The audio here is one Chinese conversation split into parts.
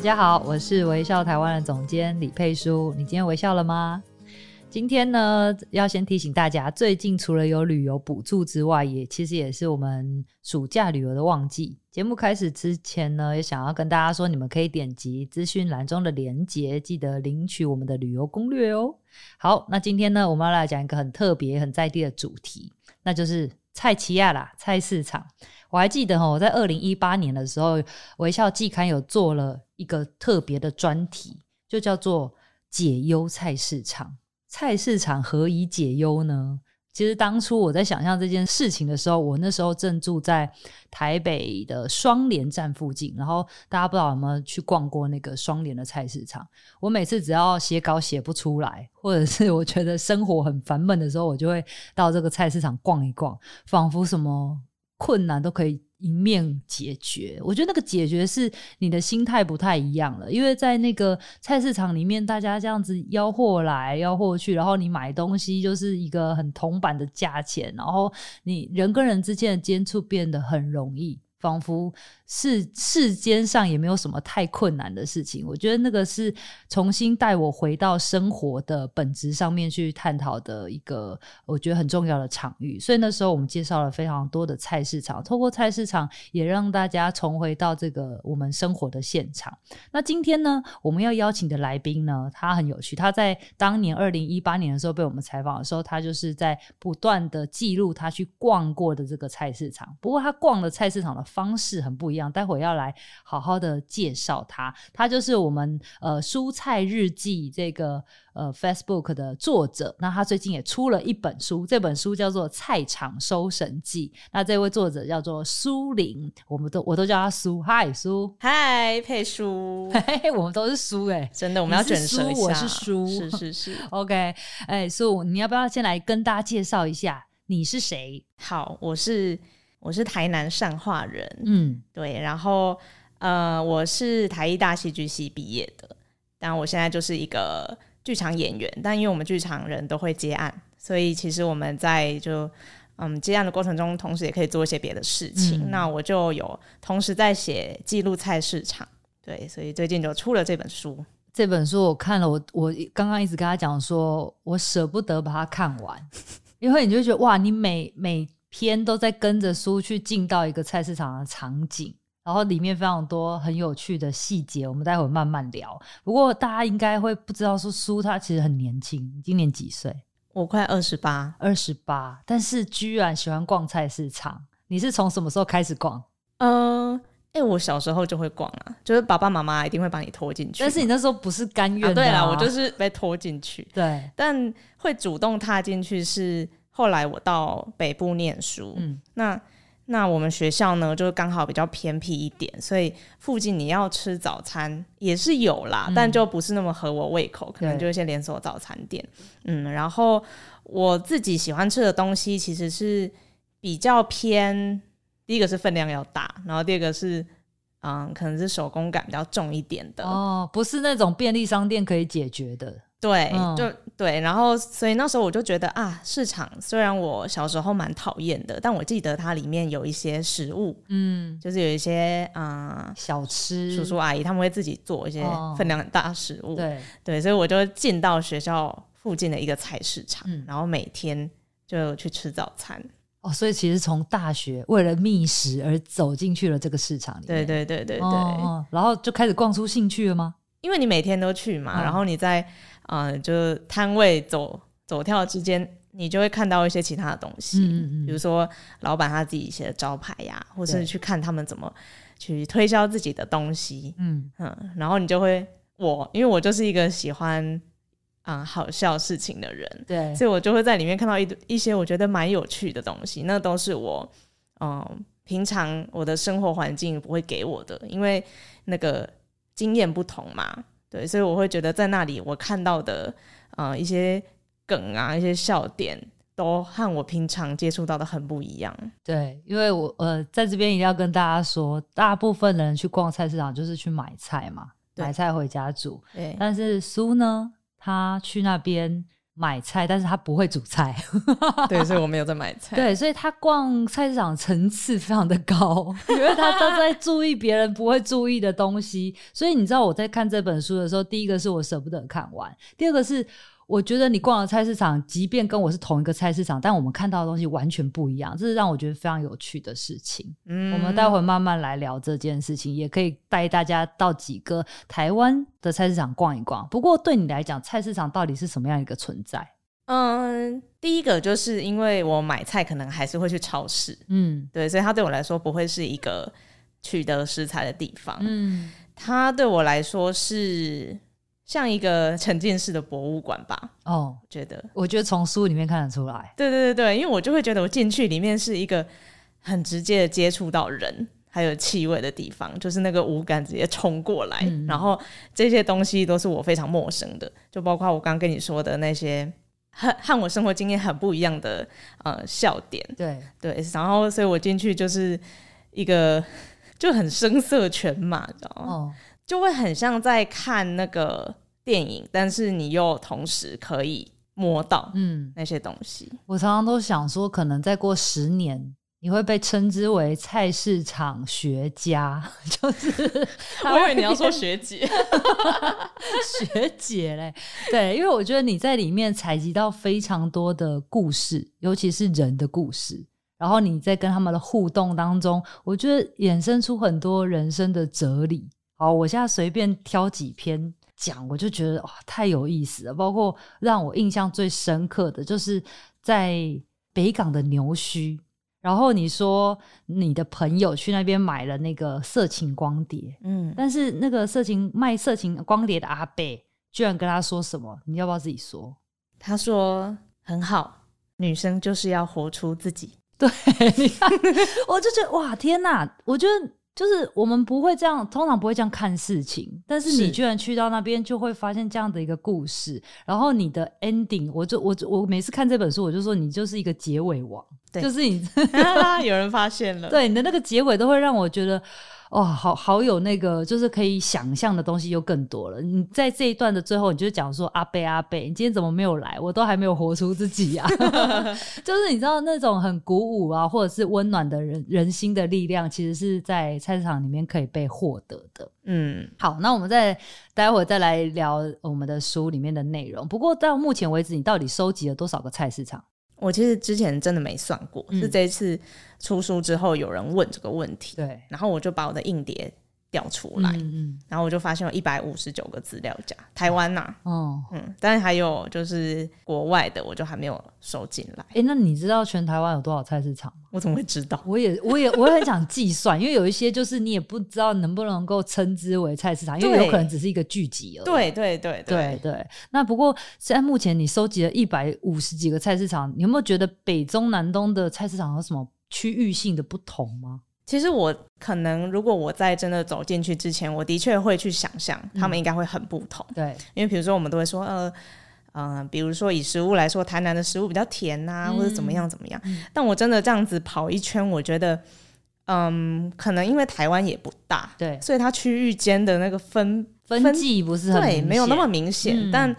大家好，我是微笑台湾的总监李佩书。你今天微笑了吗？今天呢，要先提醒大家，最近除了有旅游补助之外，也其实也是我们暑假旅游的旺季。节目开始之前呢，也想要跟大家说，你们可以点击资讯栏中的连结，记得领取我们的旅游攻略哦。好，那今天呢，我们要来讲一个很特别、很在地的主题，那就是菜市仔啦，菜市场。我还记得哈，我在二零一八年的时候，微笑季刊有做了一个特别的专题，就叫做“解忧菜市场”。菜市场何以解忧呢？其实当初我在想象这件事情的时候，我那时候正住在台北的双连站附近。然后大家不知道有没有去逛过那个双连的菜市场？我每次只要写稿写不出来，或者是我觉得生活很烦闷的时候，我就会到这个菜市场逛一逛，仿佛什么困难都可以迎面解决，我觉得那个解决是你的心态不太一样了，因为在那个菜市场里面，大家这样子吆货来吆货去，然后你买东西就是一个很铜板的价钱，然后你人跟人之间的接触变得很容易。仿佛世世间上也没有什么太困难的事情，我觉得那个是重新带我回到生活的本质上面去探讨的一个我觉得很重要的场域。所以那时候我们介绍了非常多的菜市场，透过菜市场也让大家重回到这个我们生活的现场。那今天呢，我们要邀请的来宾呢，他很有趣，他在当年二零一八年的时候被我们采访的时候，他就是在不断的记录他去逛过的这个菜市场。不过他逛的菜市场的方式很不一样，待会要来好好的介绍他。他就是我们呃蔬菜日记这个呃 Facebook 的作者。那他最近也出了一本书，这本书叫做《菜场收神记》。那这位作者叫做苏玲，我们都我都叫他苏。嗨，苏。嗨，佩书。嘿嘿，我们都是苏哎、欸，真的，我们要卷舌一下。我是苏，是是是。OK，哎，苏，你要不要先来跟大家介绍一下你是谁？好，我是。我是台南善化人，嗯，对，然后呃，我是台艺大戏剧系毕业的，但我现在就是一个剧场演员，但因为我们剧场人都会接案，所以其实我们在就嗯接案的过程中，同时也可以做一些别的事情。嗯、那我就有同时在写记录菜市场，对，所以最近就出了这本书。这本书我看了，我我刚刚一直跟他讲说，我舍不得把它看完，因为你就觉得哇，你每每。篇都在跟着书去进到一个菜市场的场景，然后里面非常多很有趣的细节，我们待会慢慢聊。不过大家应该会不知道，说书他其实很年轻，今年几岁？我快二十八，二十八，但是居然喜欢逛菜市场。你是从什么时候开始逛？嗯、呃，哎、欸，我小时候就会逛啊，就是爸爸妈妈一定会把你拖进去。但是你那时候不是甘愿的、啊啊？对啊，我就是被拖进去。对，但会主动踏进去是。后来我到北部念书，嗯，那那我们学校呢，就刚好比较偏僻一点，所以附近你要吃早餐也是有啦，嗯，但就不是那么合我胃口，可能就一些连锁早餐店，嗯，然后我自己喜欢吃的东西其实是比较偏，第一个是分量要大，然后第二个是嗯，可能是手工感比较重一点的。哦，不是那种便利商店可以解决的。对，就对，然后所以那时候我就觉得啊，市场虽然我小时候蛮讨厌的，但我记得它里面有一些食物，嗯，就是有一些啊、呃、小吃，叔叔阿姨他们会自己做一些分量很大的食物，哦、对对，所以我就进到学校附近的一个菜市场，嗯、然后每天就去吃早餐。哦，所以其实从大学为了觅食而走进去了这个市场里面，对对对对对，哦、然后就开始逛出兴趣了吗？因为你每天都去嘛，嗯、然后你在。嗯、呃，就是摊位走走跳之间，你就会看到一些其他的东西，嗯嗯，比如说老板他自己写的招牌呀，或是去看他们怎么去推销自己的东西，嗯。嗯，然后你就会我，因为我就是一个喜欢啊、呃、好笑事情的人，对，所以我就会在里面看到一一些我觉得蛮有趣的东西，那都是我嗯、呃、平常我的生活环境不会给我的，因为那个经验不同嘛。对，所以我会觉得在那里我看到的呃一些梗啊，一些笑点。都和我平常接触到的很不一样。对，因为我呃在这边一定要跟大家说，大部分人去逛菜市场就是去买菜嘛，买菜回家煮。对。但是苏呢，他去那边买菜，但是他不会煮菜。对，所以我没有在买菜。对，所以他逛菜市场层次非常的高，因为他都在注意别人不会注意的东西。所以你知道我在看这本书的时候，第一个是我舍不得看完，第二个是。我觉得你逛的菜市场，即便跟我是同一个菜市场，但我们看到的东西完全不一样，这是让我觉得非常有趣的事情。嗯，我们待会慢慢来聊这件事情，也可以带大家到几个台湾的菜市场逛一逛。不过对你来讲，菜市场到底是什么样一个存在？嗯，第一个就是因为我买菜可能还是会去超市，嗯，对，所以它对我来说不会是一个取得食材的地方。嗯，它对我来说是。像一个沉浸式的博物馆吧。哦，觉得，我觉得从书里面看得出来。对对对对，因为我就会觉得我进去里面是一个很直接的接触到人还有气味的地方，就是那个五感直接冲过来，嗯、然后这些东西都是我非常陌生的，就包括我刚跟你说的那些和和我生活经验很不一样的呃笑点。对对，然后所以我进去就是一个 就很声色犬马，知道吗？哦，就会很像在看那个。电影，但是你又同时可以摸到嗯那些东西。嗯，我常常都想说，可能再过十年，你会被称之为菜市场学家，就是我以为你要说学姐，学姐嘞。对，因为我觉得你在里面采集到非常多的故事，尤其是人的故事，然后你在跟他们的互动当中，我觉得衍生出很多人生的哲理。好，我现在随便挑几篇。讲我就觉得哇，太有意思了，包括让我印象最深刻的就是在北港的牛墟，然后你说你的朋友去那边买了那个色情光碟，嗯，但是那个色情卖色情光碟的阿贝居然跟他说什么？你要不要自己说？他说很好，女生就是要活出自己。对，你看，我就觉得哇，天哪，我觉得。就是我们不会这样，通常不会这样看事情。但是你居然去到那边，就会发现这样的一个故事。然后你的 ending，我就我我每次看这本书，我就说你就是一个结尾王，对就是你 有人发现了，对你的那个结尾都会让我觉得。哇、哦，好好有那个，就是可以想象的东西又更多了。你在这一段的最后，你就讲说阿贝阿贝，你今天怎么没有来？我都还没有活出自己呀、啊。就是你知道那种很鼓舞啊，或者是温暖的人人心的力量，其实是在菜市场里面可以被获得的。嗯，好，那我们再待会儿再来聊我们的书里面的内容。不过到目前为止，你到底收集了多少个菜市场？我其实之前真的没算过，嗯、是这一次出书之后有人问这个问题，对，然后我就把我的硬碟调出来，嗯嗯，然后我就发现有一百五十九个资料夹，台湾呐、啊，哦，嗯，但是还有就是国外的，我就还没有收进来。哎、欸，那你知道全台湾有多少菜市场吗？我怎么会知道？我也，我也，我也很想计算，因为有一些就是你也不知道能不能够称之为菜市场，因为有可能只是一个聚集而已。对对对对对。那不过现在目前你收集了一百五十几个菜市场，你有没有觉得北中南东的菜市场有什么区域性的不同吗？其实我可能，如果我在真的走进去之前，我的确会去想象他们应该会很不同。嗯、对，因为比如说我们都会说，呃，嗯、呃，比如说以食物来说，台南的食物比较甜呐、啊，嗯、或者怎么样怎么样。嗯、但我真的这样子跑一圈，我觉得，嗯，可能因为台湾也不大，对，所以它区域间的那个分分际不是很对，没有那么明显，嗯、但。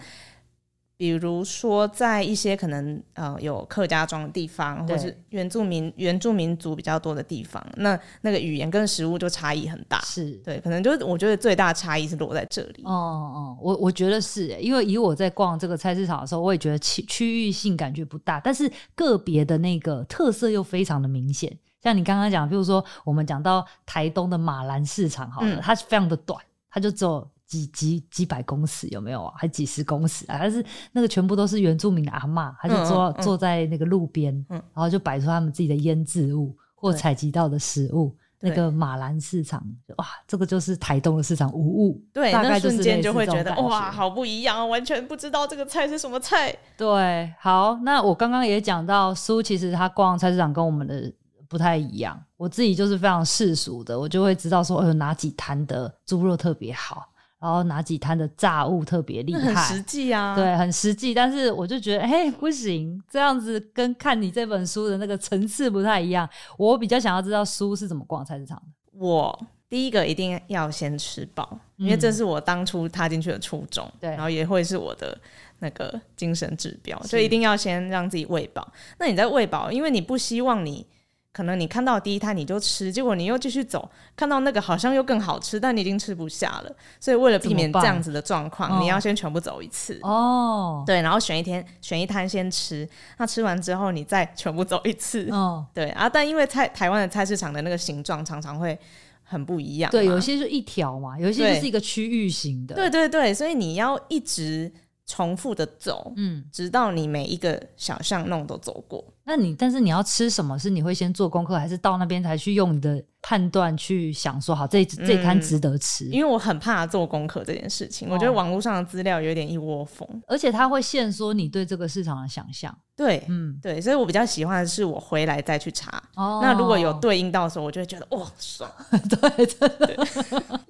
比如说，在一些可能呃有客家庄的地方，对或是原住民原住民族比较多的地方，那那个语言跟食物就差异很大。是对，可能就是我觉得最大差异是落在这里。哦哦，我我觉得是，因为以我在逛这个菜市场的时候，我也觉得区区域性感觉不大，但是个别的那个特色又非常的明显。像你刚刚讲，比如说我们讲到台东的马兰市场，好了，嗯、它是非常的短，它就只有。几几几百公尺有没有啊？还几十公尺啊？但是那个全部都是原住民的阿嬷，他就坐、嗯嗯、坐在那个路边，嗯、然后就摆出他们自己的腌制物或采集到的食物。那个马兰市场，哇，这个就是台东的市场无误。对，大概就是瞬间就会觉得哇，好不一样，完全不知道这个菜是什么菜。对，好，那我刚刚也讲到，苏其实他逛菜市场跟我们的不太一样。我自己就是非常世俗的，我就会知道说，有哪几摊的猪肉特别好。然后哪几摊的炸物特别厉害，很实际啊，对，很实际。但是我就觉得，哎，不行，这样子跟看你这本书的那个层次不太一样。我比较想要知道书是怎么逛菜市场的。我第一个一定要先吃饱，因为这是我当初踏进去的初衷，对、嗯，然后也会是我的那个精神指标，所以一定要先让自己喂饱。那你在喂饱，因为你不希望你。可能你看到第一摊你就吃，结果你又继续走，看到那个好像又更好吃，但你已经吃不下了。所以为了避免这样子的状况，你要先全部走一次。哦，对，然后选一天选一摊先吃，那吃完之后你再全部走一次。哦，对啊，但因为菜台湾的菜市场的那个形状常常会很不一样。对，有些就一条嘛，有些就是一个区域型的。对对对，所以你要一直。重复的走，嗯，直到你每一个小巷弄都走过。那你，但是你要吃什么？是你会先做功课，还是到那边才去用你的判断去想说好这这餐值得吃？因为我很怕做功课这件事情，哦，我觉得网络上的资料有点一窝蜂，而且它会限缩你对这个市场的想象。对，嗯，对，所以我比较喜欢的是我回来再去查。哦，那如果有对应到的时候，我就会觉得哇，爽。对，真的。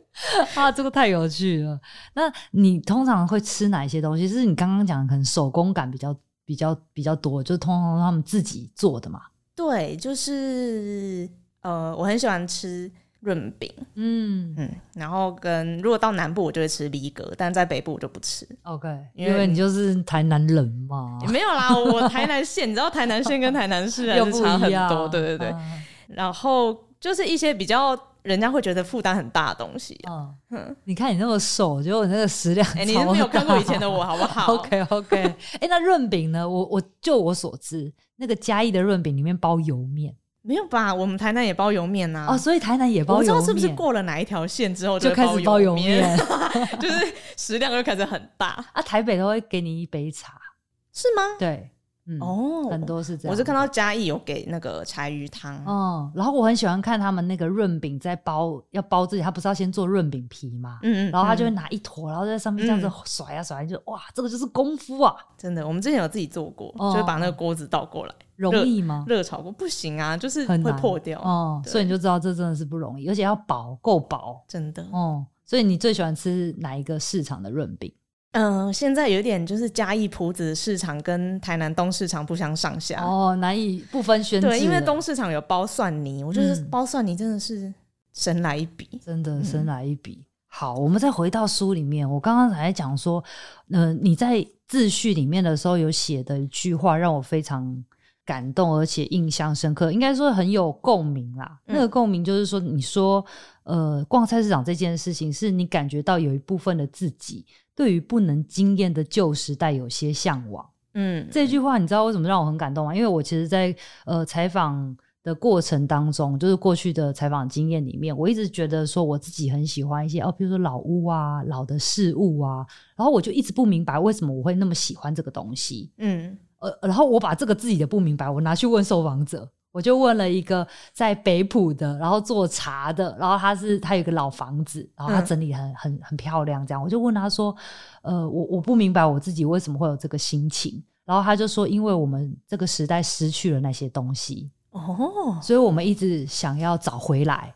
啊，这个太有趣了。那你通常会吃哪些东西？就是你刚刚讲的，可能手工感比较比较比较多，就是通常他们自己做的嘛？对，就是呃，我很喜欢吃润饼，嗯嗯，然后跟如果到南部，我就会吃梨格，但在北部我就不吃。OK，因为，因为你就是台南人嘛。没有啦，我台南县，你知道台南县跟台南市还是差很多，对对对。嗯、然后就是一些比较。人家会觉得负担很大的东西，啊，嗯，你看你那么瘦，结果你那个食量，哎，你是没有看过以前的我，好不好？OK OK，哎，那润饼呢？我我就我所知，那个嘉义的润饼里面包油面，没有吧？我们台南也包油面呐，哦，所以台南也包油面，我不知道是不是过了哪一条线之后就，就开始包油面，就是食量就开始很大啊。台北都会给你一杯茶，是吗？对。嗯、哦，很多是这样。我是看到嘉义有给那个柴鱼汤，哦，然后我很喜欢看他们那个润饼在包，要包自己，他不是要先做润饼皮嘛，嗯嗯，然后他就会拿一坨，然后在上面这样子甩啊甩，就哇，这个就是功夫啊，真的。我们之前有自己做过，哦、就会把那个锅子倒过来，容易吗？热炒锅不行啊，就是会破掉哦，所以你就知道这真的是不容易，而且要薄，够薄，真的哦。所以你最喜欢吃哪一个市场的润饼？嗯、呃，现在有点就是嘉义埔子市场跟台南东市场不相上下哦，难以不分轩輊。对，因为东市场有包蒜泥，我觉得包蒜泥真的是神来一笔，真的神来一笔。嗯、好，我们再回到书里面，我刚刚才讲说，呃，你在自序里面的时候有写的一句话让我非常感动，而且印象深刻，应该说很有共鸣啦。嗯、那个共鸣就是说，你说，呃，逛菜市场这件事情是你感觉到有一部分的自己。对于不能惊艳的旧时代有些向往，嗯，这句话你知道为什么让我很感动吗？因为我其实在，在呃采访的过程当中，就是过去的采访经验里面，我一直觉得说我自己很喜欢一些哦，比如说老屋啊、老的事物啊，然后我就一直不明白为什么我会那么喜欢这个东西，嗯，呃，然后我把这个自己的不明白，我拿去问受访者。我就问了一个在北浦的，然后做茶的，然后他是他有一个老房子，然后他整理很、嗯、很很漂亮，这样。我就问他说，呃，我我不明白我自己为什么会有这个心情，然后他就说，因为我们这个时代失去了那些东西，哦，所以我们一直想要找回来，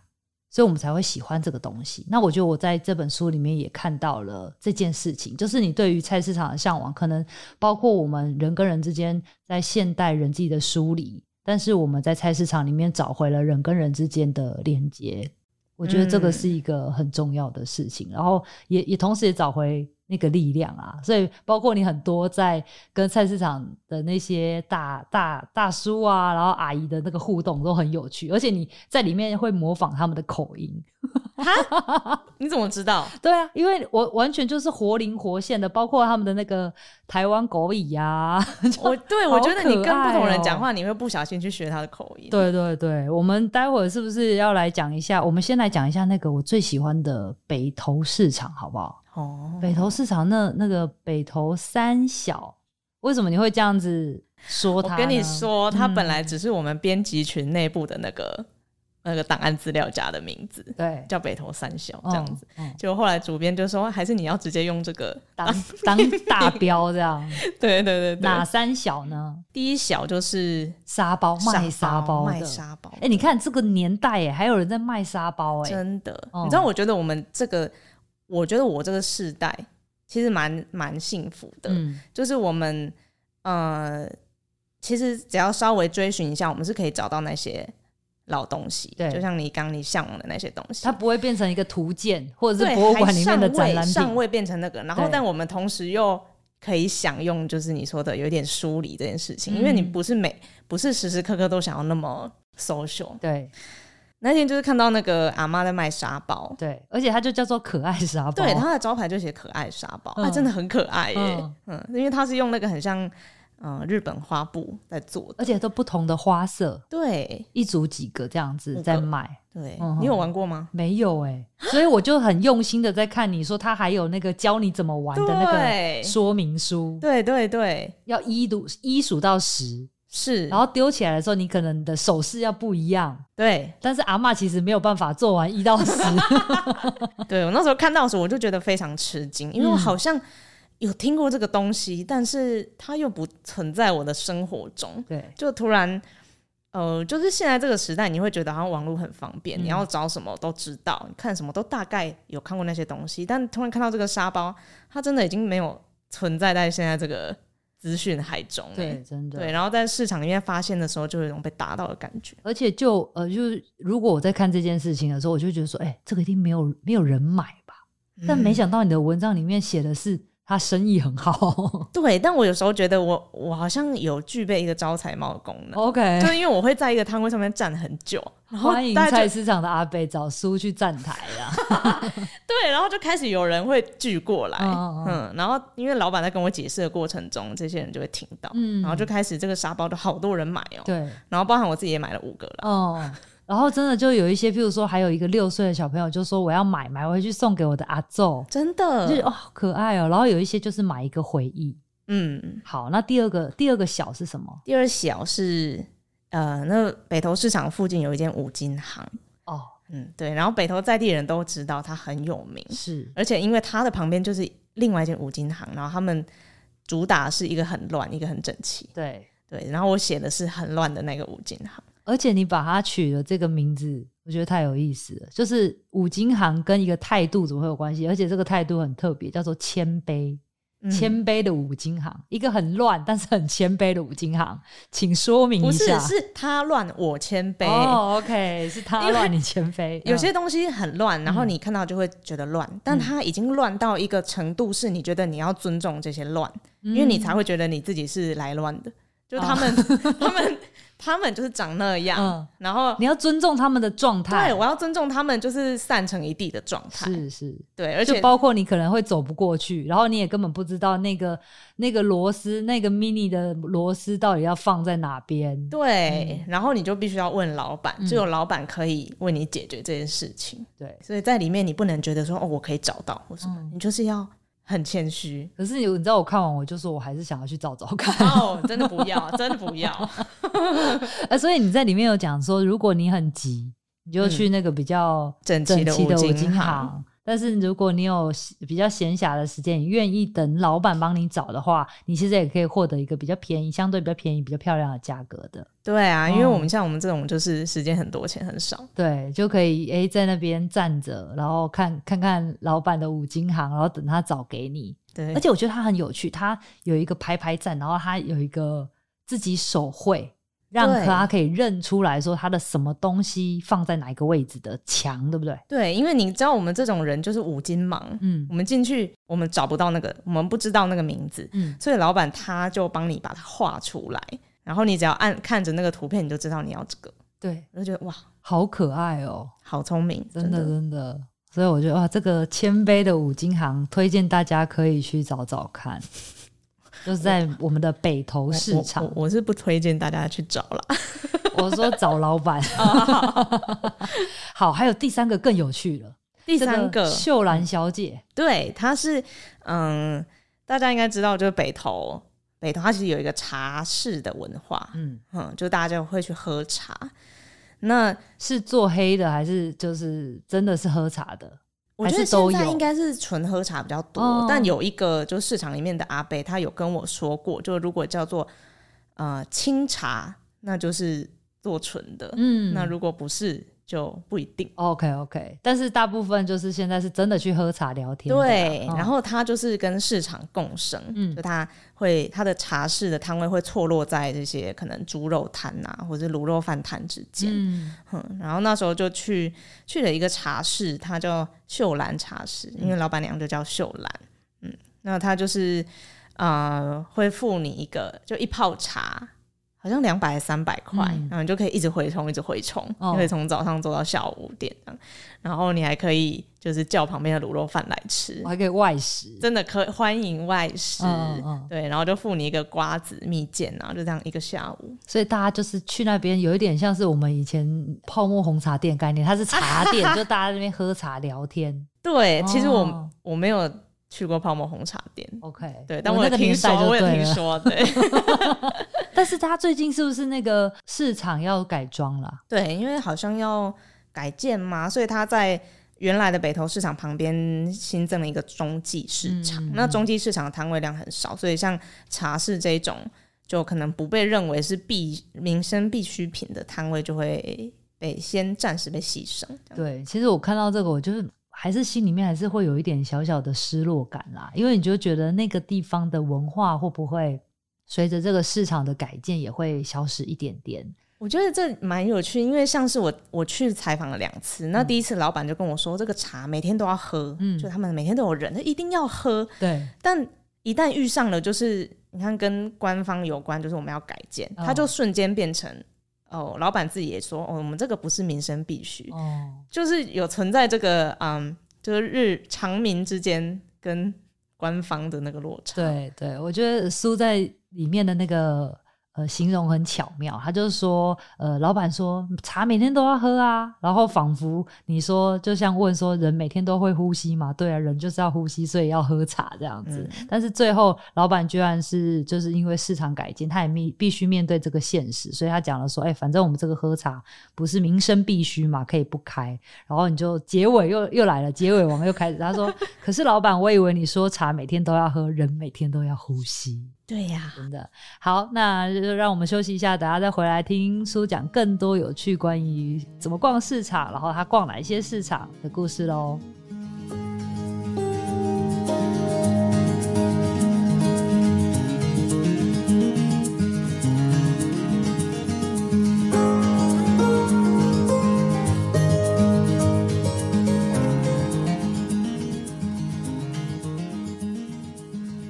所以我们才会喜欢这个东西。那我觉得我在这本书里面也看到了这件事情，就是你对于菜市场的向往，可能包括我们人跟人之间在现代人际的疏离。但是我们在菜市场里面找回了人跟人之间的连接，我觉得这个是一个很重要的事情。嗯、然后也也同时也找回那个力量啊。所以包括你很多在跟菜市场的那些大大大叔啊，然后阿姨的那个互动都很有趣，而且你在里面会模仿他们的口音。哈？你怎么知道？对啊，因为我完全就是活灵活现的，包括他们的那个台湾狗语呀。我对我觉得你跟不同人讲话，你会不小心去学他的口音。对对对，我们待会儿是不是要来讲一下？我们先来讲一下那个我最喜欢的北投市场，好不好？哦，北投市场那那个北投三小，为什么你会这样子说他？我跟你说，他本来只是我们编辑群内部的那个。那个档案资料夹的名字，对，叫北投三小这样子。就、后来主编就说，还是你要直接用这个当 当大标这样。对对对对。哪三小呢？第一小就是沙包，卖沙包的，卖沙包。哎、欸，你看这个年代，哎，还有人在卖沙包，哎，真的。嗯、你知道，我觉得我们这个我觉得我这个世代其实蛮蛮幸福的，嗯，就是我们呃，其实只要稍微追寻一下，我们是可以找到那些老东西，对，就像你刚你向往的那些东西，它不会变成一个图鉴，或者是博物馆里面的展览品，尚未变成那个，然后但我们同时又可以享用，就是你说的有点疏离这件事情，嗯，因为你不是每不是时时刻刻都想要那么 social，对。那天就是看到那个阿妈在卖沙包，对，而且它就叫做可爱沙包，对，它的招牌就写可爱沙包，它、嗯、真的很可爱耶，嗯，嗯，因为它是用那个很像嗯日本花布在做的，而且都不同的花色，对，一组几个这样子在卖，对、嗯，你有玩过吗？没有哎，所以我就很用心的在看，你说它还有那个教你怎么玩的那个说明书，对对对，要一读一数到十。是，然后丢起来的时候，你可能的手势要不一样。对，但是阿嬷其实没有办法做完一到十。对，我那时候看到的时候，我就觉得非常吃惊，因为我好像有听过这个东西，嗯、但是它又不存在我的生活中。对，就突然，呃，就是现在这个时代，你会觉得好像网络很方便，嗯、你要找什么都知道，你看什么都大概有看过那些东西，但突然看到这个沙包，它真的已经没有存在在现在这个。资讯海中，对，真的，对，然后在市场里面发现的时候，就有一种被打到的感觉。而且就呃，就是如果我在看这件事情的时候，我就觉得说，哎、欸，这个一定没有没有人买吧？嗯、但没想到你的文章里面写的是。他生意很好，对，但我有时候觉得我我好像有具备一个招财猫的功能，OK，就是因为我会在一个摊位上面站很久，欢迎菜市场的阿贝找书去站台啊，对，然后就开始有人会聚过来，嗯，嗯，然后因为老板在跟我解释的过程中，这些人就会听到，嗯，然后就开始这个沙包都好多人买哦，对，然后包含我自己也买了五个了，哦。然后真的就有一些，譬如说，还有一个六岁的小朋友就说我要买买回去送给我的阿祖，真的，就是哦，好可爱哦。然后有一些就是买一个回忆，嗯，好。那第二个第二个小是什么？第二小是呃，那北投市场附近有一间五金行哦，嗯，对。然后北投在地人都知道它很有名，是，而且因为它的旁边就是另外一间五金行，然后他们主打是一个很乱，一个很整齐，对对。然后我写的是很乱的那个五金行。而且你把它取了这个名字，我觉得太有意思了。就是五金行跟一个态度怎么会有关系？而且这个态度很特别，叫做谦卑。谦、嗯、卑的五金行，一个很乱但是很谦卑的五金行，请说明一下。不是，是他乱我谦卑。哦，OK，是他乱你谦卑。有些东西很乱，然后你看到就会觉得乱、嗯，但他已经乱到一个程度，是你觉得你要尊重这些乱、嗯，因为你才会觉得你自己是来乱的。就他们，哦、他们。他们就是长那样，嗯，然后你要尊重他们的状态。对，我要尊重他们，就是散成一地的状态。是是，对，而且就包括你可能会走不过去，然后你也根本不知道那个那个螺丝，那个 mini 的螺丝到底要放在哪边。对、嗯，然后你就必须要问老板，只有老板可以为你解决这件事情。对、嗯，所以在里面你不能觉得说哦，我可以找到或什么，嗯、你就是要。很谦虚，可是你你知道我看完我就说我还是想要去找找看哦，真的不要，真的不要。呃，所以你在里面有讲说，如果你很急，你就去那个比较整齐的五金行。但是如果你有比较闲暇的时间，你愿意等老板帮你找的话，你其实也可以获得一个比较便宜、相对比较便宜、比较漂亮的价格的。对啊，因为我们像我们这种就是时间很多，钱很少，对，就可以诶、欸、在那边站着，然后看看看老板的五金行，然后等他找给你。对，而且我觉得他很有趣，他有一个排排站，然后他有一个自己手绘。让他可以认出来说他的什么东西放在哪一个位置的墙，对不对？对，因为你知道我们这种人就是五金盲，嗯，我们进去我们找不到那个，我们不知道那个名字，嗯，所以老板他就帮你把它画出来，然后你只要按看着那个图片，你就知道你要这个。对，我就觉得哇，好可爱哦，好聪明，真的真的，真的。所以我觉得哇，这个谦卑的五金行推荐大家可以去找找看。就是在我们的北投市场，我，我，我是不推荐大家去找了。我说找老板。好，还有第三个更有趣了。第三个秀兰小姐，对，她是嗯，大家应该知道，就是北投，北投它其实有一个茶室的文化，嗯嗯，就大家就会去喝茶。那是做黑的，还是就是真的是喝茶的？我觉得现在应该是纯喝茶比较多，哦，但有一个就市场里面的阿伯，他有跟我说过，就如果叫做呃清茶，那就是做纯的，嗯，那如果不是就不一定。OK OK，但是大部分就是现在是真的去喝茶聊天。对，然后他就是跟市场共生，嗯，就他会他的茶室的摊位会错落在这些可能猪肉摊啊，或者卤肉饭摊之间。嗯，然后那时候就去去了一个茶室，他叫秀兰茶室，因为老板娘就叫秀兰。嗯，那他就是呃会付你一个就一泡茶。好像两百三百块，然后你就可以一直回充，一直回充，哦、你可以从早上做到下午五点这样，然后你还可以就是叫旁边的卤肉饭来吃，还可以外食，真的可欢迎外食，嗯嗯对，然后就付你一个瓜子蜜饯，然后就这样一个下午，所以大家就是去那边有一点像是我们以前泡沫红茶店概念，它是茶店，就大家在那边喝茶聊天。对，其实我我没有。去过泡沫红茶店，OK，对，但我有听说，我有听说，对。但是他最近是不是那个市场要改装了？对，因为好像要改建嘛，所以他在原来的北投市场旁边新增了一个中继市场。嗯、那中继市场的摊位量很少，所以像茶室这种就可能不被认为是必民生必需品的摊位，就会被先暂时被牺牲。对，其实我看到这个，我就是。还是心里面还是会有一点小小的失落感啦，因为你就觉得那个地方的文化会不会随着这个市场的改建也会消失一点点？我觉得这蛮有趣，因为像是我我去采访了两次，那第一次老板就跟我说，这个茶每天都要喝，嗯，就他们每天都有人，一定要喝，对。但一旦遇上了，就是你看跟官方有关，就是我们要改建，它就瞬间变成。哦，老板自己也说，哦，我们这个不是民生必需，哦，就是有存在这个，嗯，就是日常民之间跟官方的那个落差。对对，我觉得苏在里面的那个。呃，形容很巧妙，他就是说，呃，老板说茶每天都要喝啊，然后仿佛你说就像问说人每天都会呼吸嘛，对啊，人就是要呼吸，所以要喝茶这样子。嗯、但是最后老板居然是就是因为市场改进，他也必必须面对这个现实，所以他讲了说，哎、欸，反正我们这个喝茶不是民生必须嘛，可以不开。然后你就结尾又又来了，结尾王又开始他说，可是老板，我以为你说茶每天都要喝，人每天都要呼吸。对呀，真的好，那就让我们休息一下，等下再回来听苏讲更多有趣关于怎么逛市场，然后他逛哪一些市场的故事喽。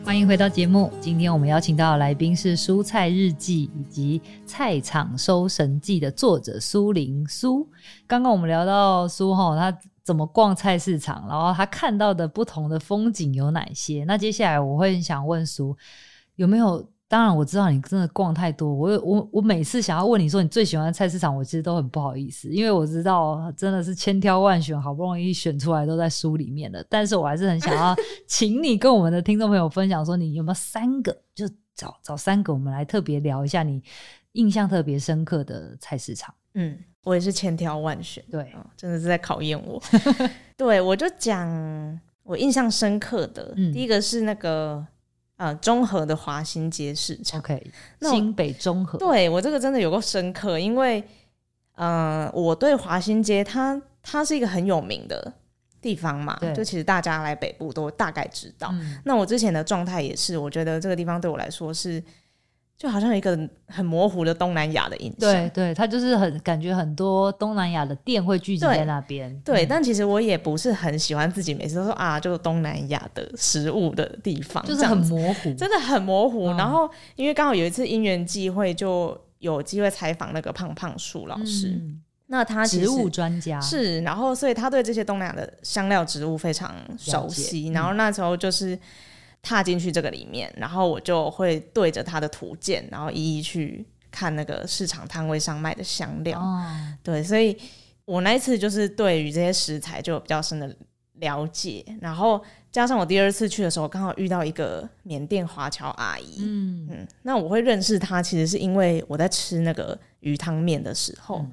欢迎回到节目。今天我们邀请到的来宾是《蔬菜日记》以及《菜场收神记》的作者苏林苏。刚刚我们聊到苏哈，他怎么逛菜市场，然后他看到的不同的风景有哪些？那接下来我会想问苏，有没有？当然我知道你真的逛太多，我我我每次想要问你说你最喜欢的菜市场，我其实都很不好意思，因为我知道真的是千挑万选，好不容易选出来都在书里面了。但是我还是很想要 请你跟我们的听众朋友分享，说你有没有三个，就找找三个，我们来特别聊一下你印象特别深刻的菜市场。嗯，我也是千挑万选，对，哦，真的是在考验我。对，我就讲我印象深刻的，嗯，第一个是那个。呃，中和的华新街市场，OK，新北中和，对我这个真的有够深刻，因为呃，我对华新街它它是一个很有名的地方嘛，就其实大家来北部都大概知道。嗯、那我之前的状态也是，我觉得这个地方对我来说是。就好像有一个很模糊的东南亚的印象，对对，它就是很感觉很多东南亚的店会聚集在那边，对。嗯、但其实我也不是很喜欢自己每次都说啊，就是东南亚的食物的地方，就是很模糊，真的很模糊。嗯、然后因为刚好有一次因缘际会，就有机会采访那个胖胖树老师，嗯、那他植物专家是，然后所以他对这些东南亚的香料植物非常熟悉。嗯、然后那时候就是。踏进去这个里面，然后我就会对着它的图鉴，然后一一去看那个市场摊位上卖的香料。哦、对，所以我那一次就是对于这些食材就有比较深的了解。然后加上我第二次去的时候，刚好遇到一个缅甸华侨阿姨。嗯嗯，那我会认识她，其实是因为我在吃那个鱼汤面的时候，嗯、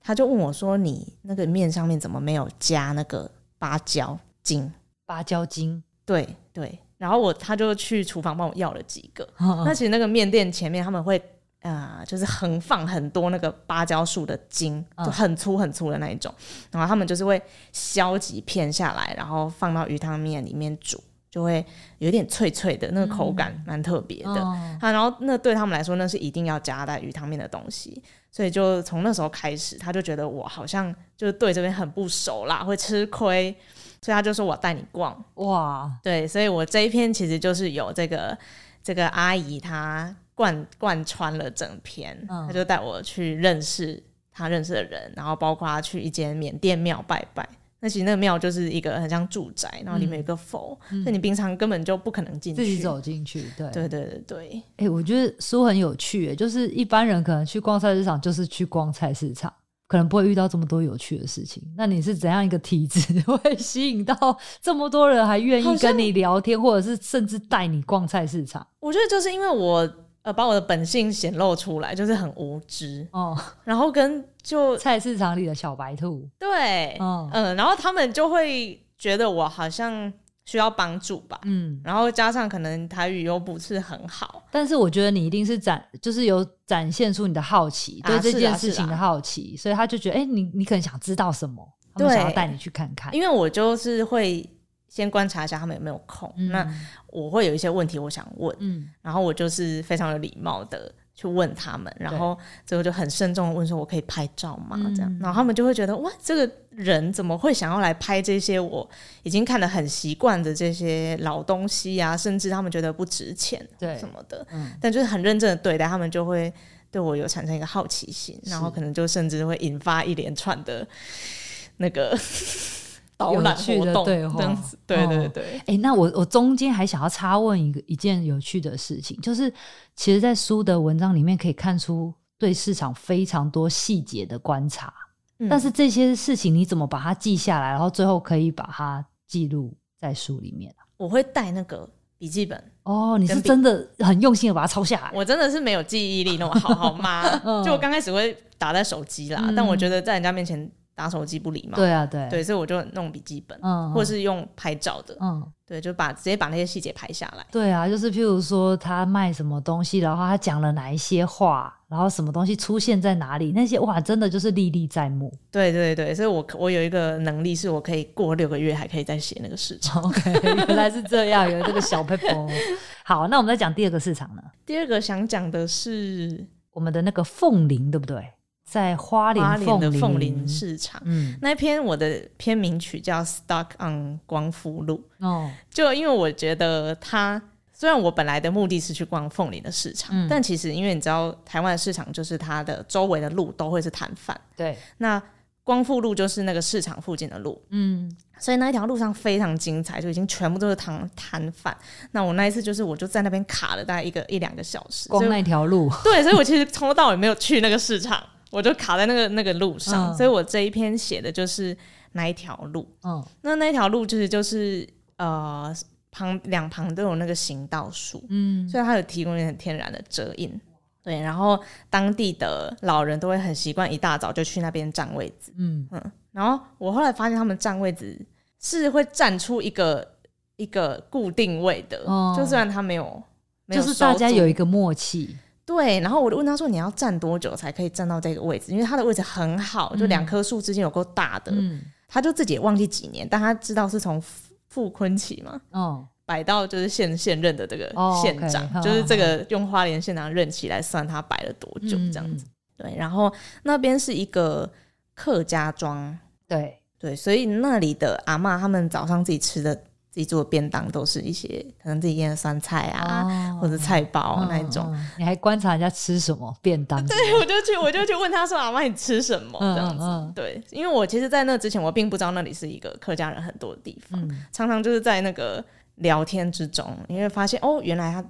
她就问我说：“你那个面上面怎么没有加那个芭蕉精？”芭蕉精，对对。然后我他就去厨房帮我要了几个。那其实那个面店前面他们会呃，就是横放很多那个芭蕉树的茎，就很粗很粗的那一种，嗯、然后他们就是会削几片下来，然后放到鱼汤面里面煮。就会有点脆脆的，那个口感蛮特别的。啊、嗯，然后那对他们来说，那是一定要加在鱼汤面的东西。所以就从那时候开始，他就觉得我好像就是对这边很不熟啦，会吃亏。所以他就说我带你逛。哇，对，所以我这一篇其实就是有这个这个阿姨她贯贯穿了整篇，嗯、她就带我去认识她认识的人，然后包括她去一间缅甸庙拜拜。那其实那个庙就是一个很像住宅，然后里面有个佛，嗯、所以你平常根本就不可能进去，自己走进去。对。对对对对。哎、欸，我觉得书很有趣，就是一般人可能去逛菜市场就是去逛菜市场，可能不会遇到这么多有趣的事情。那你是怎样一个体质 会吸引到这么多人还愿意跟你聊天，或者是甚至带你逛菜市场？我觉得就是因为我。呃，把我的本性显露出来，就是很无知哦。然后跟就 菜市场里的小白兔，对，嗯嗯，然后他们就会觉得我好像需要帮助吧，嗯。然后加上可能台语又不是很好，但是我觉得你一定是展，就是有展现出你的好奇，对这件事情的好奇，所以他就觉得，哎，你你可能想知道什么，他们想要带你去看看。因为我就是会。先观察一下他们有没有空，嗯、那我会有一些问题我想问，嗯、然后我就是非常有礼貌的去问他们，然后最后就很慎重的问说：“我可以拍照吗？”嗯、这样，然后他们就会觉得哇，这个人怎么会想要来拍这些我已经看得很习惯的这些老东西啊？甚至他们觉得不值钱，对什么的，嗯、但就是很认真的对待，他们就会对我有产生一个好奇心，然后可能就甚至会引发一连串的那个。有趣的对话，对对对。哎、哦欸，那我我中间还想要插问一个一件有趣的事情，就是其实，在书的文章里面可以看出对市场非常多细节的观察，嗯、但是这些事情你怎么把它记下来，然后最后可以把它记录在书里面？我会带那个笔记本哦，你是真的很用心的把它抄下来。我真的是没有记忆力那么好，好吗？嗯、就我刚开始会打在手机啦，嗯、但我觉得在人家面前。打手机不礼貌，对啊，对对，所以我就弄笔记本，嗯，或者是用拍照的，嗯，对，就把直接把那些细节拍下来。对啊，就是譬如说他卖什么东西，然后他讲了哪一些话，然后什么东西出现在哪里，那些哇，真的就是历历在目。对对对，所以我我有一个能力，是我可以过六个月还可以再写那个市场。OK，原来是这样，有这个小 paper。好，那我们再讲第二个市场呢？第二个想讲的是我们的那个凤林，对不对？在花莲的凤林市场，嗯，那篇我的片名曲叫《Stuck on 光复路》哦，就因为我觉得它虽然我本来的目的是去逛凤林的市场，嗯，但其实因为你知道台湾的市场就是它的周围的路都会是摊贩，对，那光复路就是那个市场附近的路，嗯，所以那一条路上非常精彩，就已经全部都是摊摊贩。那我那一次就是我就在那边卡了大概一个一两个小时，光那条路，对，所以我其实从头到尾没有去那个市场。我就卡在那个那个路上，嗯、所以我这一篇写的就是那一条路。嗯，那那条路就是就是呃旁两旁都有那个行道树，嗯，所以它有提供一点天然的遮荫。对，然后当地的老人都会很习惯一大早就去那边占位置。嗯嗯，然后我后来发现他们占位置是会站出一个一个固定位的，哦、就虽然他没有，没有就是大家有一个默契。对，然后我就问他说：“你要站多久才可以站到这个位置？因为他的位置很好，就两棵树之间有够大的。嗯、他就自己也忘记几年，但他知道是从傅坤起嘛，哦，摆到就是现现任的这个县长，哦 okay, 就是这个用花莲县长任期来算他摆了多久这样子。嗯、对，然后那边是一个客家庄，对对，所以那里的阿嬷他们早上自己吃的。”自己做的便当都是一些可能自己腌的酸菜啊，哦、或者菜包那一种、嗯嗯。你还观察人家吃什么便当？对，我就去，我就去问他说：“阿妈，你吃什么？”这样子。对，因为我其实，在那之前，我并不知道那里是一个客家人很多的地方。嗯、常常就是在那个聊天之中，你会发现哦，原来他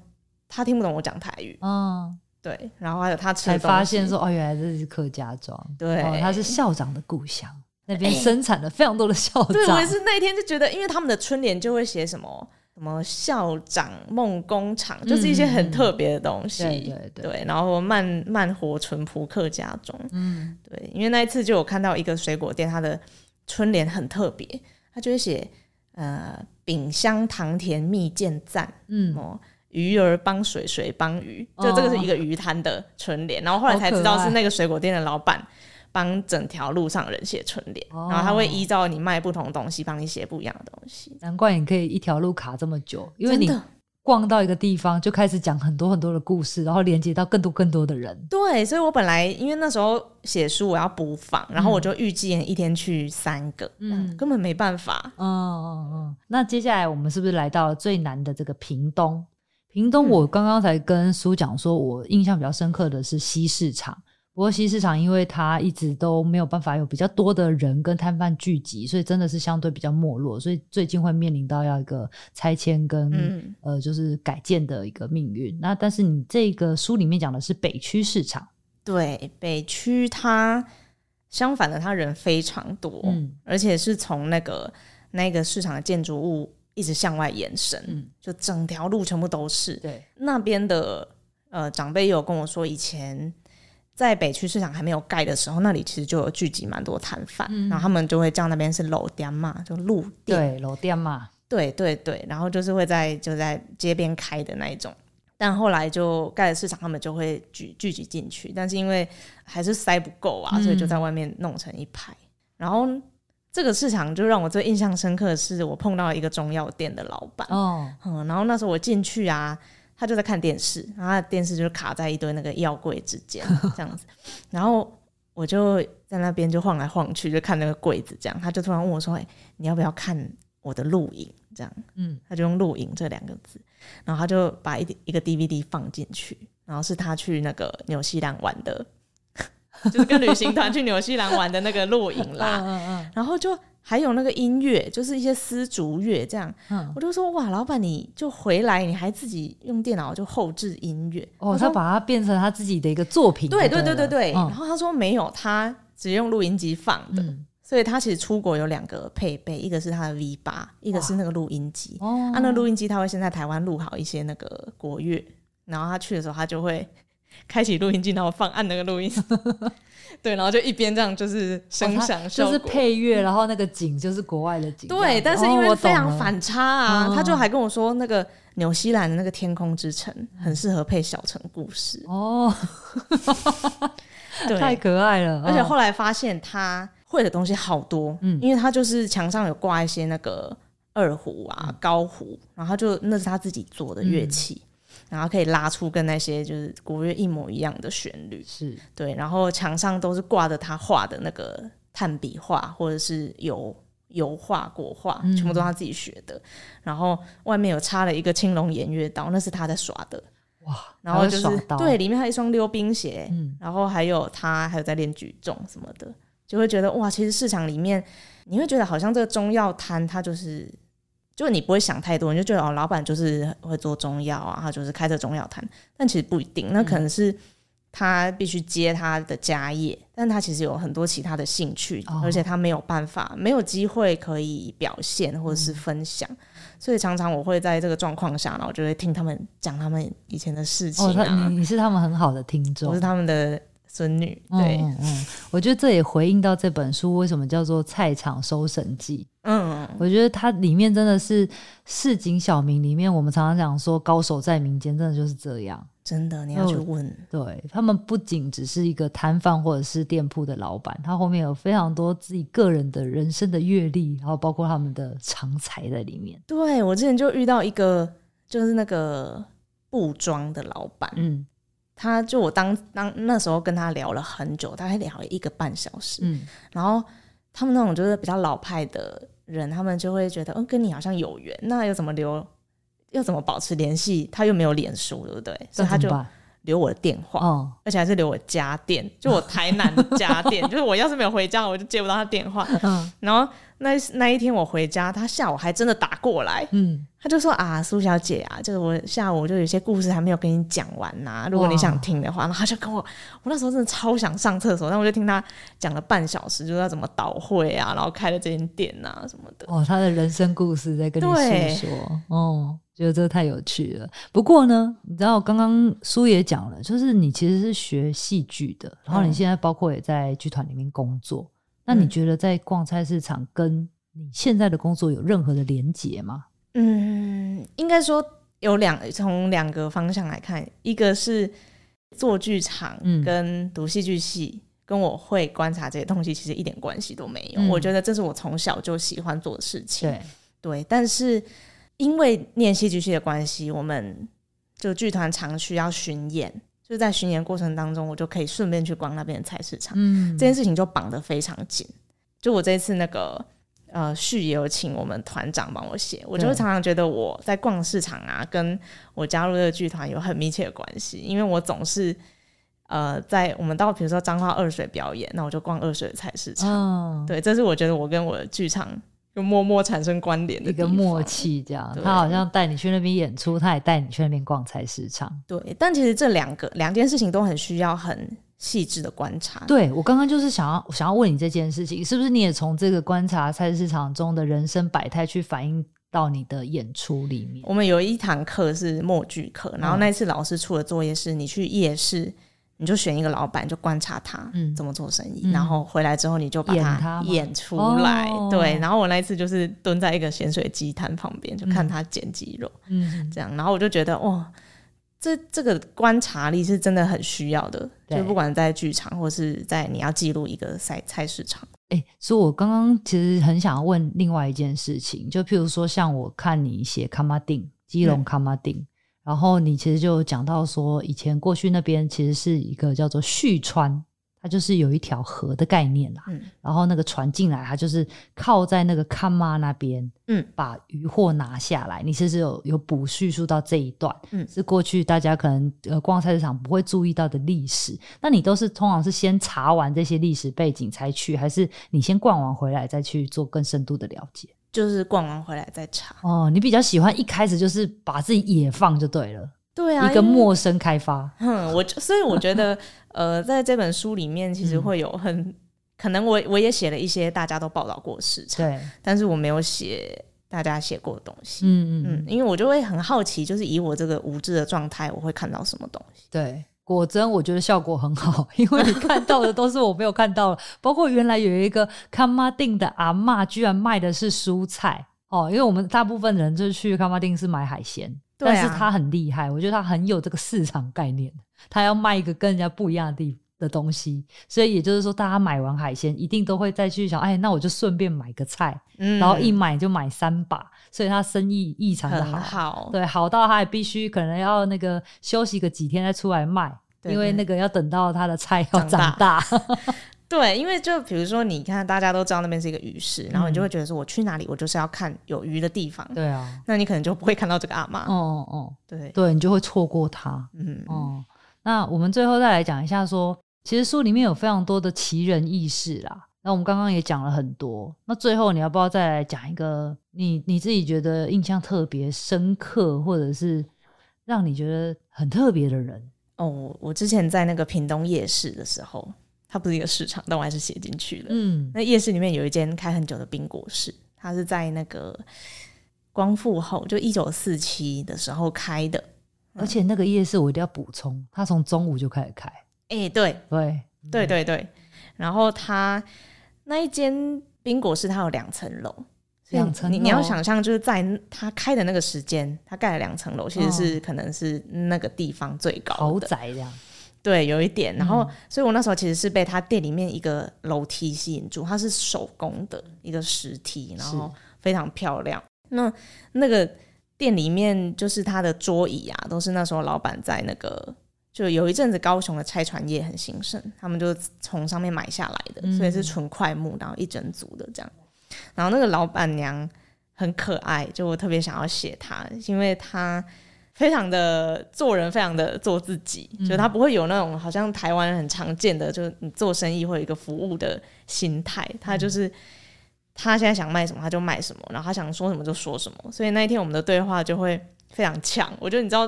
他听不懂我讲台语。嗯，对。然后还有他才发现说哦，原来这是客家庄。对、哦，他是校长的故乡。那边生产了非常多的校长。对，我也是那一天就觉得，因为他们的春联就会写什么什么校长梦工厂，就是一些很特别的东西。对对对，对。然后慢慢活淳朴客家中。嗯，对。因为那一次就有看到一个水果店，它的春联很特别，它就会写呃“饼香糖甜蜜饯赞”，嗯，鱼儿帮水，水帮鱼，就这个是一个鱼摊的春联。然后后来才知道是那个水果店的老板帮整条路上人写春联，然后他会依照你卖不同的东西帮你写不一样的东西。难怪你可以一条路卡这么久，因为你逛到一个地方就开始讲很多很多的故事，然后连接到更多更多的人。对，所以我本来因为那时候写书我要补访，然后我就预计一天去三个，嗯，根本没办法。嗯嗯嗯。那接下来我们是不是来到了最难的这个屏东？屏东，我刚刚才跟苏讲说，我印象比较深刻的是西市场。不过西市场，因为它一直都没有办法有比较多的人跟摊贩聚集，所以真的是相对比较没落。所以最近会面临到要一个拆迁跟、嗯、呃，就是改建的一个命运。那但是你这个书里面讲的是北区市场，对，北区它相反的，它人非常多，嗯，而且是从那个那个市场的建筑物。一直向外延伸，嗯，就整条路全部都是。对，那边的呃长辈也有跟我说，以前在北区市场还没有盖的时候，那里其实就有聚集蛮多摊贩，嗯，然后他们就会叫那边是楼店嘛，就路店，对，楼店嘛，对对对，然后就是会在就在街边开的那一种，但后来就盖了市场，他们就会聚聚集进去，但是因为还是塞不够啊，所以就在外面弄成一排，嗯，然后。这个市场就让我最印象深刻的是，我碰到一个中药店的老板。哦，嗯，然后那时候我进去啊，他就在看电视，然后他的电视就卡在一堆那个药柜之间，这样子。然后我就在那边就晃来晃去，就看那个柜子，这样。他就突然问我说：“哎，你要不要看我的录影？”这样，嗯，他就用“录影”这两个字，然后他就把一一个 DVD 放进去，然后是他去那个纽西兰玩的。就是跟旅行团去纽西兰玩的那个录影啦，嗯嗯，然后就还有那个音乐，就是一些丝竹乐这样。嗯，我就说哇，老板你就回来，你还自己用电脑就后置音乐哦，他把它变成他自己的一个作品。对对对对对。然后他说没有，他只用录音机放的，所以他其实出国有两个配备，一个是他的 V 八，一个是那个录音机。哦，啊，那录音机他会先在台湾录好一些那个国乐，然后他去的时候他就会。开启录音机，然后放按那个录音，对，然后就一边这样就是声响、哦，就是配乐，然后那个景就是国外的景。对，但是因为非常反差啊，哦、他就还跟我说，那个纽西兰的那个天空之城很适合配小城故事。哦。对，太可爱了，而且后来发现他会的东西好多，嗯，因为他就是墙上有挂一些那个二胡啊、嗯、高胡，然后就那是他自己做的乐器。嗯然后可以拉出跟那些就是国乐一模一样的旋律，是对。然后墙上都是挂着他画的那个炭笔画，或者是油油画、国画，全部都是他自己学的。嗯、然后外面有插了一个青龙偃月刀，那是他在耍的。哇！然后就是对，里面还有一双溜冰鞋，嗯，然后还有他还有在练举重什么的，就会觉得哇，其实市场里面你会觉得好像这个中药摊它就是。就你不会想太多，你就觉得哦，老板就是会做中药啊，他就是开着中药摊。但其实不一定，那可能是他必须接他的家业，嗯、但他其实有很多其他的兴趣，哦、而且他没有办法，没有机会可以表现或者是分享。嗯、所以常常我会在这个状况下，然后我就会听他们讲他们以前的事情啊。哦、你是他们很好的听众，我是他们的孙女。对，嗯，嗯，我觉得这也回应到这本书为什么叫做《菜场收神记》。嗯，我觉得它里面真的是市井小民里面，我们常常讲说高手在民间，真的就是这样。真的，你要去问。对，他们不仅只是一个摊贩或者是店铺的老板，他后面有非常多自己个人的人生的阅历，然后包括他们的长才在里面。对，我之前就遇到一个，就是那个布庄的老板，嗯，他就我当当那时候跟他聊了很久，大概聊了一个半小时，嗯，然后他们那种就是比较老派的。人他们就会觉得，嗯，跟你好像有缘，那又怎么留，又怎么保持联系？他又没有脸书，对不对？所以他就留我的电话，哦，而且还是留我家电，就我台南的家电，就是我要是没有回家，我就接不到他电话。嗯，然后那那一天我回家，他下午还真的打过来，嗯。他就说啊，苏小姐啊，就是我下午就有些故事还没有跟你讲完呐、啊，如果你想听的话，然后他就跟我，我那时候真的超想上厕所，但我就听他讲了半小时，就是要怎么倒会啊，然后开了这间店啊什么的。哦，他的人生故事在跟你诉说，哦，觉得这个太有趣了。不过呢，你知道刚刚苏也讲了，就是你其实是学戏剧的，然后你现在包括也在剧团里面工作，嗯、那你觉得在逛菜市场跟你现在的工作有任何的连结吗？嗯，应该说有两从两个方向来看，一个是做剧场跟读戏剧系，跟我会观察这些东西其实一点关系都没有。嗯、我觉得这是我从小就喜欢做的事情。对对，但是因为念戏剧系的关系，我们就剧团常需要巡演，就在巡演过程当中，我就可以顺便去逛那边的菜市场。嗯，这件事情就绑得非常紧。就我这次那个。呃，序也有请我们团长帮我写，我就会常常觉得我在逛市场啊，跟我加入这个剧团有很密切的关系，因为我总是呃，在我们到比如说彰化二水表演，那我就逛二水的菜市场，哦、对，这是我觉得我跟我的剧场就默默产生关联的一个默契，这样，他好像带你去那边演出，他也带你去那边逛菜市场，对，但其实这两个两件事情都很需要很。细致的观察，对，我刚刚就是想要想要问你这件事情，是不是你也从这个观察菜市场中的人生百态去反映到你的演出里面？我们有一堂课是默剧课，然后那次老师出的作业是你去夜市，你就选一个老板，就观察他怎么做生意，嗯、然后回来之后你就把他演出来。哦、对，然后我那一次就是蹲在一个咸水鸡摊旁边，就看他剪鸡肉，嗯，这样，然后我就觉得哇。这这个观察力是真的很需要的，就不管在剧场或是在你要记录一个菜菜市场。哎，所以我刚刚其实很想要问另外一件事情，就譬如说，像我看你写卡马丁基隆卡马丁，嗯、然后你其实就讲到说，以前过去那边其实是一个叫做旭川。它就是有一条河的概念啦，嗯，然后那个船进来，它就是靠在那个看妈那边，嗯，把渔获拿下来。你其实有有补叙述到这一段，嗯，是过去大家可能呃逛菜市场不会注意到的历史。那你都是通常是先查完这些历史背景才去，还是你先逛完回来再去做更深度的了解？就是逛完回来再查。哦，你比较喜欢一开始就是把自己野放就对了。对啊，一个陌生开发，嗯，我所以我觉得，呃，在这本书里面，其实会有很、嗯、可能我我也写了一些大家都报道过的市场，对，但是我没有写大家写过的东西，嗯嗯嗯，因为我就会很好奇，就是以我这个无知的状态，我会看到什么东西？对，果真我觉得效果很好，因为你看到的都是我没有看到的，包括原来有一个崁仔顶的阿嬷，居然卖的是蔬菜哦，因为我们大部分人就是去崁仔顶是买海鲜。但是他很厉害，我觉得他很有这个市场概念，他要卖一个跟人家不一样的地的东西，所以也就是说，大家买完海鲜一定都会再去想，哎，那我就顺便买个菜，嗯、然后一买就买三把，所以他生意异常的好，对，好到他也必须可能要那个休息个几天再出来卖，因为那个要等到他的菜要长大。对，因为就比如说，你看大家都知道那边是一个鱼市，然后你就会觉得说，我去哪里，我就是要看有鱼的地方。对啊，那你可能就不会看到这个阿妈。哦哦，对对，你就会错过它。嗯哦，那我们最后再来讲一下说，说其实书里面有非常多的奇人异事啦。那我们刚刚也讲了很多，那最后你要不要再来讲一个你你自己觉得印象特别深刻，或者是让你觉得很特别的人？哦，我之前在那个屏东夜市的时候。它不是一个市场，但我还是写进去了。嗯，那夜市里面有一间开很久的冰果室，它是在那个光复后，就一九四七的时候开的。而且那个夜市我一定要补充，它从中午就开始开。哎、欸，对对对对对。然后它那一间冰果室，它有两层楼，两层。你你要想象，就是在它开的那个时间，它盖了两层楼，其实是可能是那个地方最高的豪宅这样。对，有一点，然后，嗯、所以我那时候其实是被他店里面一个楼梯吸引住，它是手工的一个石梯，然后非常漂亮。那那个店里面就是他的桌椅啊，都是那时候老板在那个，就有一阵子高雄的拆船业很兴盛，他们就从上面买下来的，嗯、所以是纯块木，然后一整组的这样。然后那个老板娘很可爱，就我特别想要写她，因为她。非常的做人，非常的做自己，嗯、就她不会有那种好像台湾人很常见的，就是你做生意会有一个服务的心态。她就是、嗯、他现在想卖什么他就卖什么，然后他想说什么就说什么。所以那一天我们的对话就会非常呛。我觉得你知道，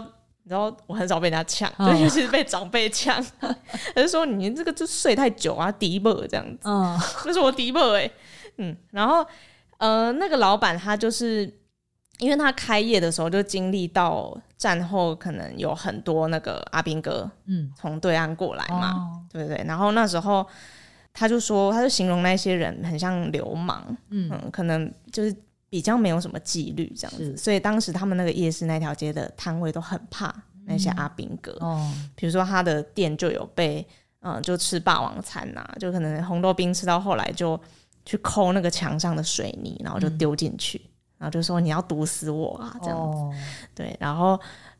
你知道我很少被人家呛，哦、尤其是被长辈呛，他就说你这个就睡太久啊，迪伯这样子。嗯，那是我迪伯哎，嗯，然后呃，那个老板他就是。因为他开业的时候就经历到战后，可能有很多那个阿兵哥，嗯，从对岸过来嘛，嗯、对不对？然后那时候他就说，他就形容那些人很像流氓，嗯，嗯，可能就是比较没有什么纪律这样子，所以当时他们那个夜市那条街的摊位都很怕那些阿兵哥。哦，比如说他的店就有被，嗯，就吃霸王餐呐、啊，就可能红豆冰吃到后来就去抠那个墙上的水泥，然后就丢进去，嗯、然后就说你要毒死我啊这样子。哦、对，然后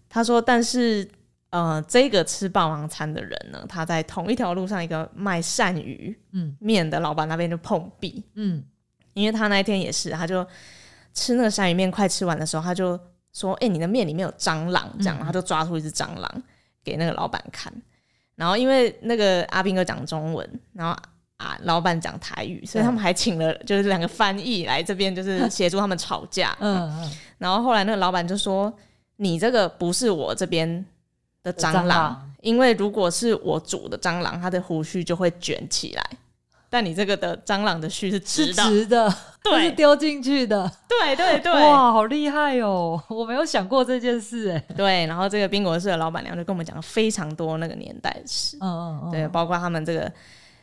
他说，但是呃，这个吃霸王餐的人呢，他在同一条路上一个卖鳝鱼嗯面的老板那边就碰壁嗯，因为他那一天也是，他就。吃那个鳝鱼面快吃完的时候，他就说：“哎、欸，你的面里面有蟑螂。”这样，嗯、他就抓出一只蟑螂给那个老板看。然后因为那个阿兵哥讲中文，然后啊老板讲台语，所以他们还请了就是两个翻译来这边，就是协助他们吵架。嗯嗯。然后后来那个老板就说：“你这个不是我这边的蟑螂，蟑螂因为如果是我煮的蟑螂，它的胡须就会卷起来。”但你这个的蟑螂的须是直的，直的，对，是丢进去的，对对对，哇，好厉害哦！我没有想过这件事，哎，对。然后这个冰果社的老板娘就跟我们讲了非常多那个年代的事，嗯嗯嗯，对，包括他们这个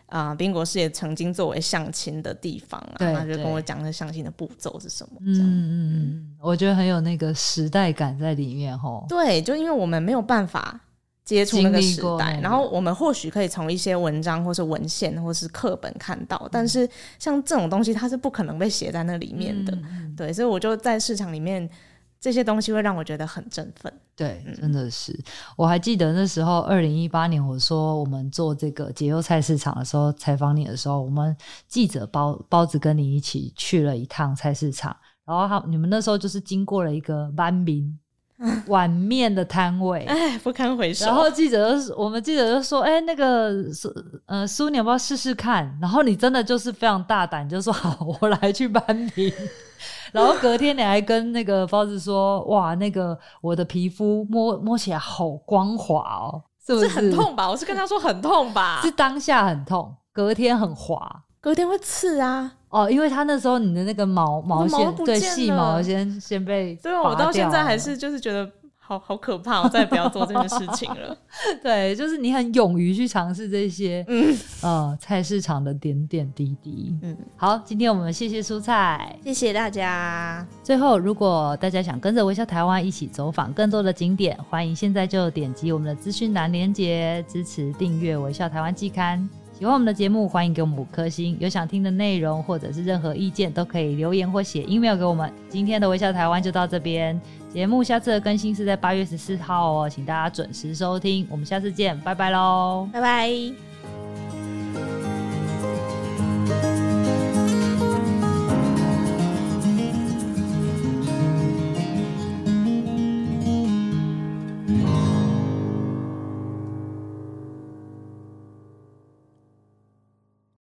啊，宾、呃、果社也曾经作为相亲的地方啊，他就跟我讲那相亲的步骤是什么，嗯嗯嗯，我觉得很有那个时代感在里面吼。对，就因为我们没有办法。接触那个时代，然后我们或许可以从一些文章，或是文献，或是课本看到，嗯、但是像这种东西，它是不可能被写在那里面的。嗯、对，所以我就在市场里面，这些东西会让我觉得很振奋。对，真的是。嗯、我还记得那时候，二零一八年，我说我们做这个解忧菜市场的时候，采访你的时候，我们记者包包子跟你一起去了一趟菜市场，然后他你们那时候就是经过了一个班民。碗面的摊位，哎，不堪回首。然后记者就，我们记者就说，哎，那个苏，呃，苏，你要不要试试看？然后你真的就是非常大胆，就说好，我来去搬平。然后隔天你还跟那个包子说，哇，那个我的皮肤摸摸起来好光滑哦，是不是？是很痛吧？我是跟他说很痛吧？是当下很痛，隔天很滑，隔天会刺啊。哦，因为他那时候你的那个毛毛线，对，细毛先先被，对，我到现在还是就是觉得好好可怕，我再也不要做这件事情了。对，就是你很勇于去尝试这些，嗯，呃，菜市场的点点滴滴。嗯，好，今天我们谢谢蔬菜，谢谢大家。最后，如果大家想跟着微笑台湾一起走访更多的景点，欢迎现在就点击我们的资讯栏连接，支持订阅微笑台湾季刊。喜欢我们的节目，欢迎给我们五颗星。有想听的内容或者是任何意见，都可以留言或写 email 给我们。今天的微笑台湾就到这边，节目下次的更新是在八月十四号哦，请大家准时收听。我们下次见，拜拜喽，拜拜。